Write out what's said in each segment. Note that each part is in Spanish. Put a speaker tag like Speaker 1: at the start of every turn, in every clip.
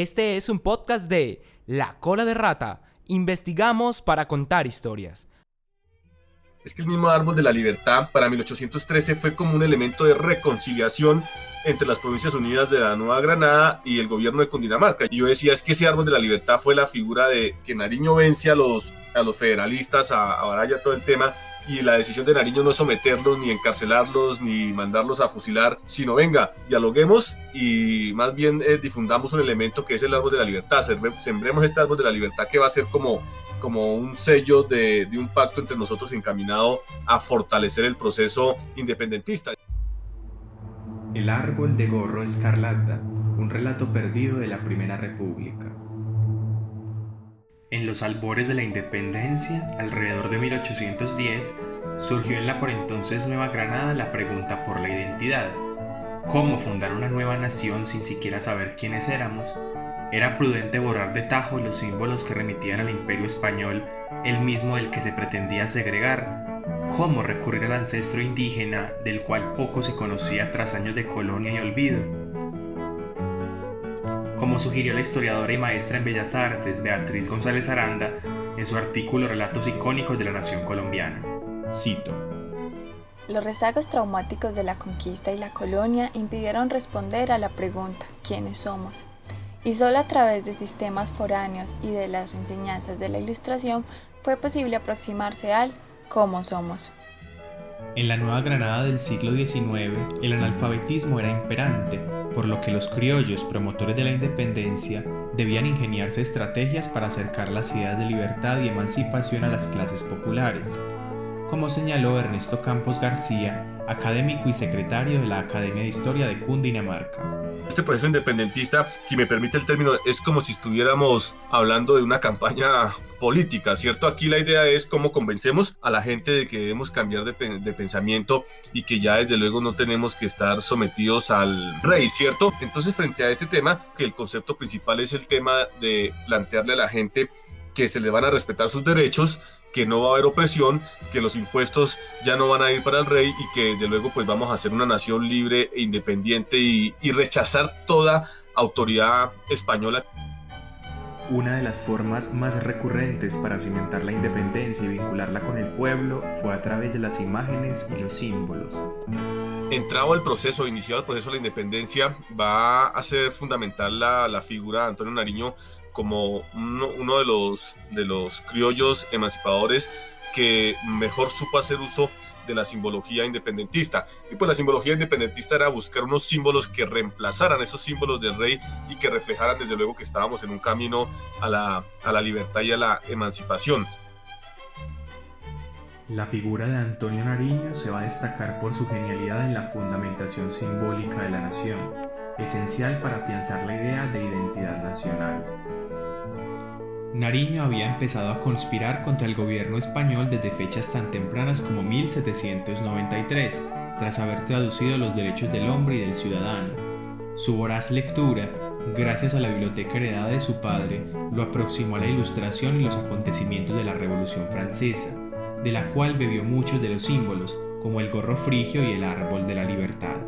Speaker 1: Este es un podcast de La Cola de Rata. Investigamos para contar historias.
Speaker 2: Es que el mismo árbol de la libertad para 1813 fue como un elemento de reconciliación entre las Provincias Unidas de la Nueva Granada y el gobierno de Cundinamarca. Y yo decía, es que ese árbol de la libertad fue la figura de que Nariño vence a los, a los federalistas, a, a Baraya, todo el tema, y la decisión de Nariño no es someterlos, ni encarcelarlos, ni mandarlos a fusilar, sino venga, dialoguemos y más bien eh, difundamos un elemento que es el árbol de la libertad, sembremos este árbol de la libertad que va a ser como, como un sello de, de un pacto entre nosotros encaminado a fortalecer el proceso independentista.
Speaker 3: El árbol de gorro escarlata, un relato perdido de la Primera República. En los albores de la independencia, alrededor de 1810, surgió en la por entonces Nueva Granada la pregunta por la identidad. ¿Cómo fundar una nueva nación sin siquiera saber quiénes éramos? Era prudente borrar de tajo los símbolos que remitían al imperio español, el mismo del que se pretendía segregar. ¿Cómo recurrir al ancestro indígena del cual poco se conocía tras años de colonia y olvido? como sugirió la historiadora y maestra en Bellas Artes Beatriz González Aranda en su artículo Relatos icónicos de la Nación Colombiana. Cito.
Speaker 4: Los rezagos traumáticos de la conquista y la colonia impidieron responder a la pregunta ¿quiénes somos? Y solo a través de sistemas foráneos y de las enseñanzas de la Ilustración fue posible aproximarse al cómo somos.
Speaker 3: En la Nueva Granada del siglo XIX, el analfabetismo era imperante por lo que los criollos promotores de la independencia debían ingeniarse estrategias para acercar las ideas de libertad y emancipación a las clases populares, como señaló Ernesto Campos García, académico y secretario de la Academia de Historia de Cundinamarca.
Speaker 2: Este proceso independentista, si me permite el término, es como si estuviéramos hablando de una campaña política, ¿cierto? Aquí la idea es cómo convencemos a la gente de que debemos cambiar de, de, pensamiento y que ya desde luego no tenemos que estar sometidos al rey, ¿cierto? Entonces frente a este tema, que el concepto principal es el tema de plantearle a la gente que se le van a respetar sus derechos, que no va a haber opresión, que los impuestos ya no van a ir para el rey y que desde luego pues vamos a ser una nación libre e independiente y, y rechazar toda autoridad española.
Speaker 3: Una de las formas más recurrentes para cimentar la independencia y vincularla con el pueblo fue a través de las imágenes y los símbolos.
Speaker 2: Entrado el proceso, iniciado el proceso de la independencia, va a ser fundamental la, la figura de Antonio Nariño como uno, de, los, de los criollos emancipadores que mejor supo hacer uso de la simbología independentista. Y pues la simbología independentista era buscar unos símbolos que reemplazaran esos símbolos del rey y que reflejaran desde luego que estábamos en un camino a la, a la libertad y a la emancipación.
Speaker 3: La figura de Antonio Nariño se va a destacar por su genialidad en la fundamentación simbólica de la nación, esencial para afianzar la idea de identidad nacional. Nariño había empezado a conspirar contra el gobierno español desde fechas tan tempranas como 1793, tras haber traducido los derechos del hombre y del ciudadano. Su voraz lectura, gracias a la biblioteca heredada de su padre, lo aproximó a la ilustración y los acontecimientos de la Revolución Francesa, de la cual bebió muchos de los símbolos, como el gorro frigio y el árbol de la libertad.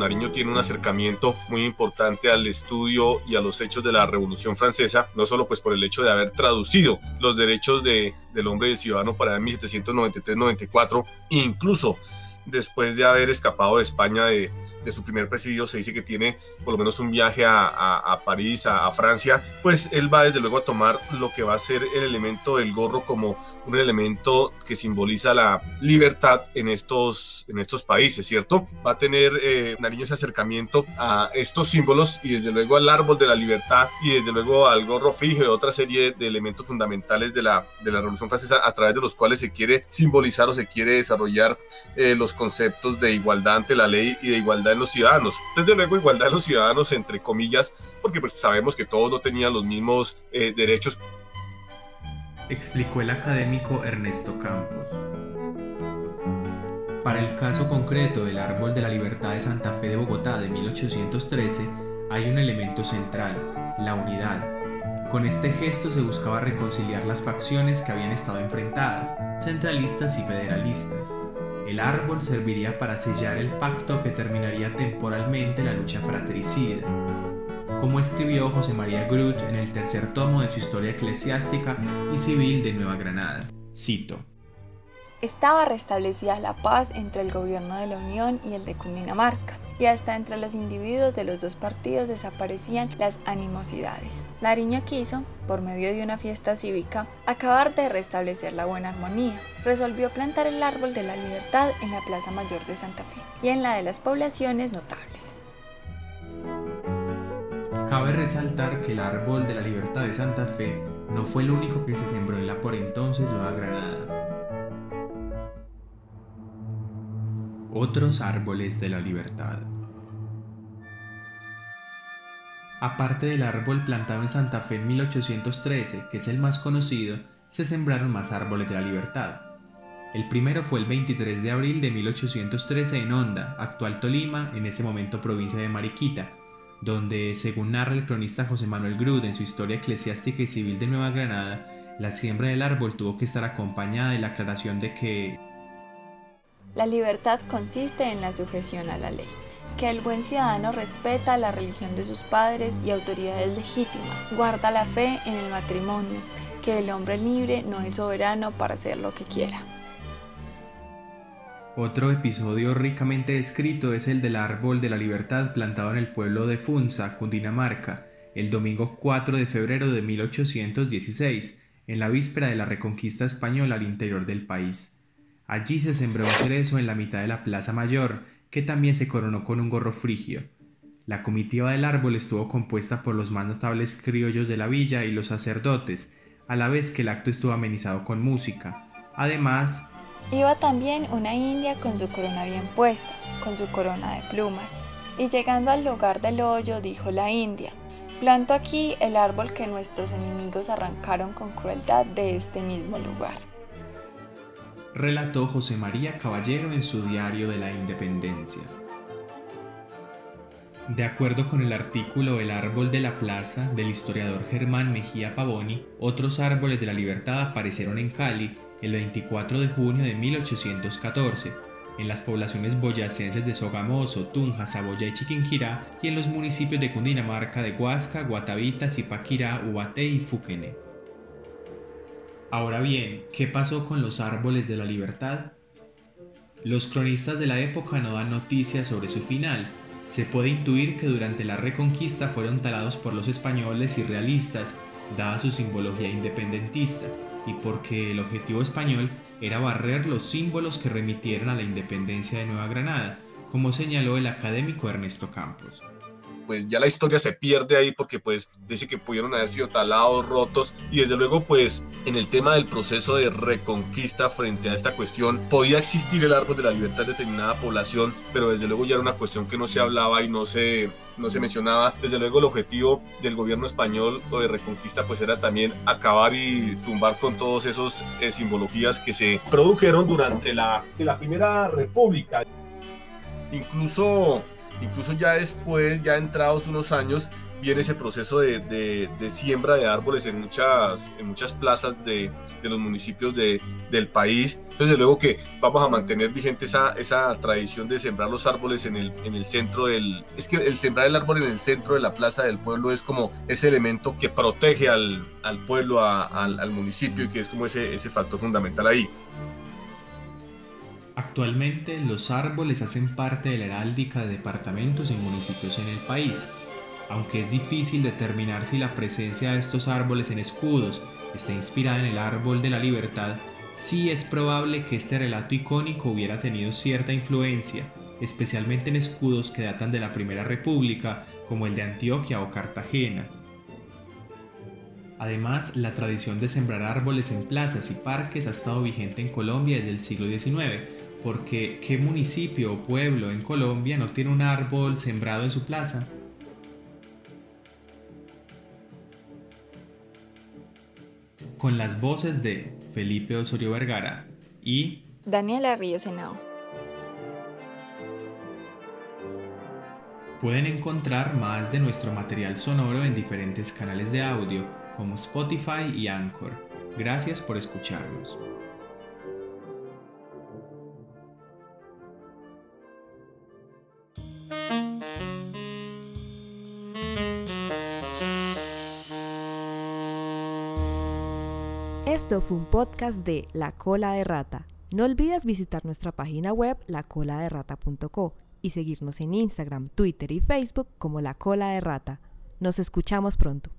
Speaker 2: Nariño tiene un acercamiento muy importante al estudio y a los hechos de la Revolución Francesa, no solo pues por el hecho de haber traducido los derechos de, del hombre y del ciudadano para 1793-94, incluso después de haber escapado de España de, de, su primer presidio, se dice que tiene por lo menos un viaje a, a, París, a, a, Francia, pues él va desde luego a tomar lo que va a ser el elemento del gorro como un elemento que simboliza la libertad en estos, en estos países, ¿cierto? Va a tener eh, Nariño ese acercamiento a estos símbolos y desde luego al árbol de la libertad y desde luego al gorro fijo y otra serie de elementos fundamentales de la, de la Revolución Francesa a través de los cuales se quiere simbolizar o se quiere desarrollar eh, los conceptos de igualdad ante la ley y de igualdad en los ciudadanos. Desde luego, igualdad de los ciudadanos, entre comillas, porque pues sabemos que todos no tenían los mismos eh, derechos.
Speaker 3: Explicó el académico Ernesto Campos. Para el caso concreto del Árbol de la Libertad de Santa Fe de Bogotá de 1813, hay un elemento central, la unidad, con este gesto se buscaba reconciliar las facciones que habían estado enfrentadas, centralistas y federalistas, el árbol serviría para sellar el pacto que terminaría temporalmente la lucha fratricida. como escribió José María Groot en el tercer tomo de su historia eclesiástica y civil de Nueva Granada. Cito.
Speaker 4: Estaba restablecida la paz entre el gobierno de la Unión y el de Cundinamarca, y hasta entre los individuos de los dos partidos desaparecían las animosidades. Nariño quiso, por medio de una fiesta cívica, acabar de restablecer la buena armonía. Resolvió plantar el árbol de la libertad en la Plaza Mayor de Santa Fe y en la de las poblaciones notables.
Speaker 3: Cabe resaltar que el árbol de la libertad de Santa Fe no fue el único que se sembró en la por entonces Nueva Granada. Otros árboles de la libertad. Aparte del árbol plantado en Santa Fe en 1813, que es el más conocido, se sembraron más árboles de la libertad. El primero fue el 23 de abril de 1813 en Honda, actual Tolima, en ese momento provincia de Mariquita, donde, según narra el cronista José Manuel Grud en su Historia Eclesiástica y Civil de Nueva Granada, la siembra del árbol tuvo que estar acompañada de la aclaración de que
Speaker 4: la libertad consiste en la sujeción a la ley, que el buen ciudadano respeta la religión de sus padres y autoridades legítimas, guarda la fe en el matrimonio, que el hombre libre no es soberano para hacer lo que quiera.
Speaker 3: Otro episodio ricamente descrito es el del árbol de la libertad plantado en el pueblo de Funza, Cundinamarca, el domingo 4 de febrero de 1816, en la víspera de la reconquista española al interior del país. Allí se sembró un cerezo en la mitad de la plaza mayor, que también se coronó con un gorro frigio. La comitiva del árbol estuvo compuesta por los más notables criollos de la villa y los sacerdotes, a la vez que el acto estuvo amenizado con música. Además,
Speaker 4: iba también una india con su corona bien puesta, con su corona de plumas. Y llegando al lugar del hoyo, dijo la india, planto aquí el árbol que nuestros enemigos arrancaron con crueldad de este mismo lugar
Speaker 3: relató José María Caballero en su diario de la Independencia. De acuerdo con el artículo El árbol de la plaza del historiador Germán Mejía Pavoni, otros árboles de la libertad aparecieron en Cali el 24 de junio de 1814, en las poblaciones boyacenses de Sogamoso, Tunja, Saboya y Chiquinquirá y en los municipios de Cundinamarca de Huasca, Guatavita, Zipaquirá, Ubaté y Fuquene. Ahora bien, ¿qué pasó con los árboles de la libertad? Los cronistas de la época no dan noticias sobre su final. Se puede intuir que durante la reconquista fueron talados por los españoles y realistas, dada su simbología independentista, y porque el objetivo español era barrer los símbolos que remitieron a la independencia de Nueva Granada, como señaló el académico Ernesto Campos
Speaker 2: pues ya la historia se pierde ahí porque pues dice que pudieron haber sido talados, rotos y desde luego pues en el tema del proceso de reconquista frente a esta cuestión podía existir el árbol de la libertad de determinada población, pero desde luego ya era una cuestión que no se hablaba y no se no se mencionaba. Desde luego el objetivo del gobierno español o de reconquista pues era también acabar y tumbar con todos esos eh, simbologías que se produjeron durante la, la Primera República. Incluso, incluso ya después, ya entrados unos años, viene ese proceso de, de, siembra de árboles en muchas, en muchas plazas de, de los municipios del país. Entonces, luego que vamos a mantener vigente esa, esa tradición de sembrar los árboles en el, en el centro del... Es que el sembrar el árbol en el centro de la plaza del pueblo es como ese elemento que protege al, al pueblo, al, al, municipio y que es como ese, ese factor fundamental ahí.
Speaker 3: Actualmente los árboles hacen parte de la heráldica de departamentos y municipios en el país, aunque es difícil determinar si la presencia de estos árboles en escudos está inspirada en el árbol de la libertad, sí es probable que este relato icónico hubiera tenido cierta influencia, especialmente en escudos que datan de la Primera República, como el de Antioquia o Cartagena. Además, la tradición de sembrar árboles en plazas y parques ha estado vigente en Colombia desde el siglo XIX, porque ¿qué municipio o pueblo en Colombia no tiene un árbol sembrado en su plaza? Con las voces de Felipe Osorio Vergara y
Speaker 4: Daniela Ríos Henao.
Speaker 3: Pueden encontrar más de nuestro material sonoro en diferentes canales de audio como Spotify y Anchor. Gracias por escucharnos.
Speaker 5: Esto fue un podcast de La Cola de Rata. No olvides visitar nuestra página web lacoladerrata.co y seguirnos en Instagram, Twitter y Facebook como La Cola de Rata. Nos escuchamos pronto.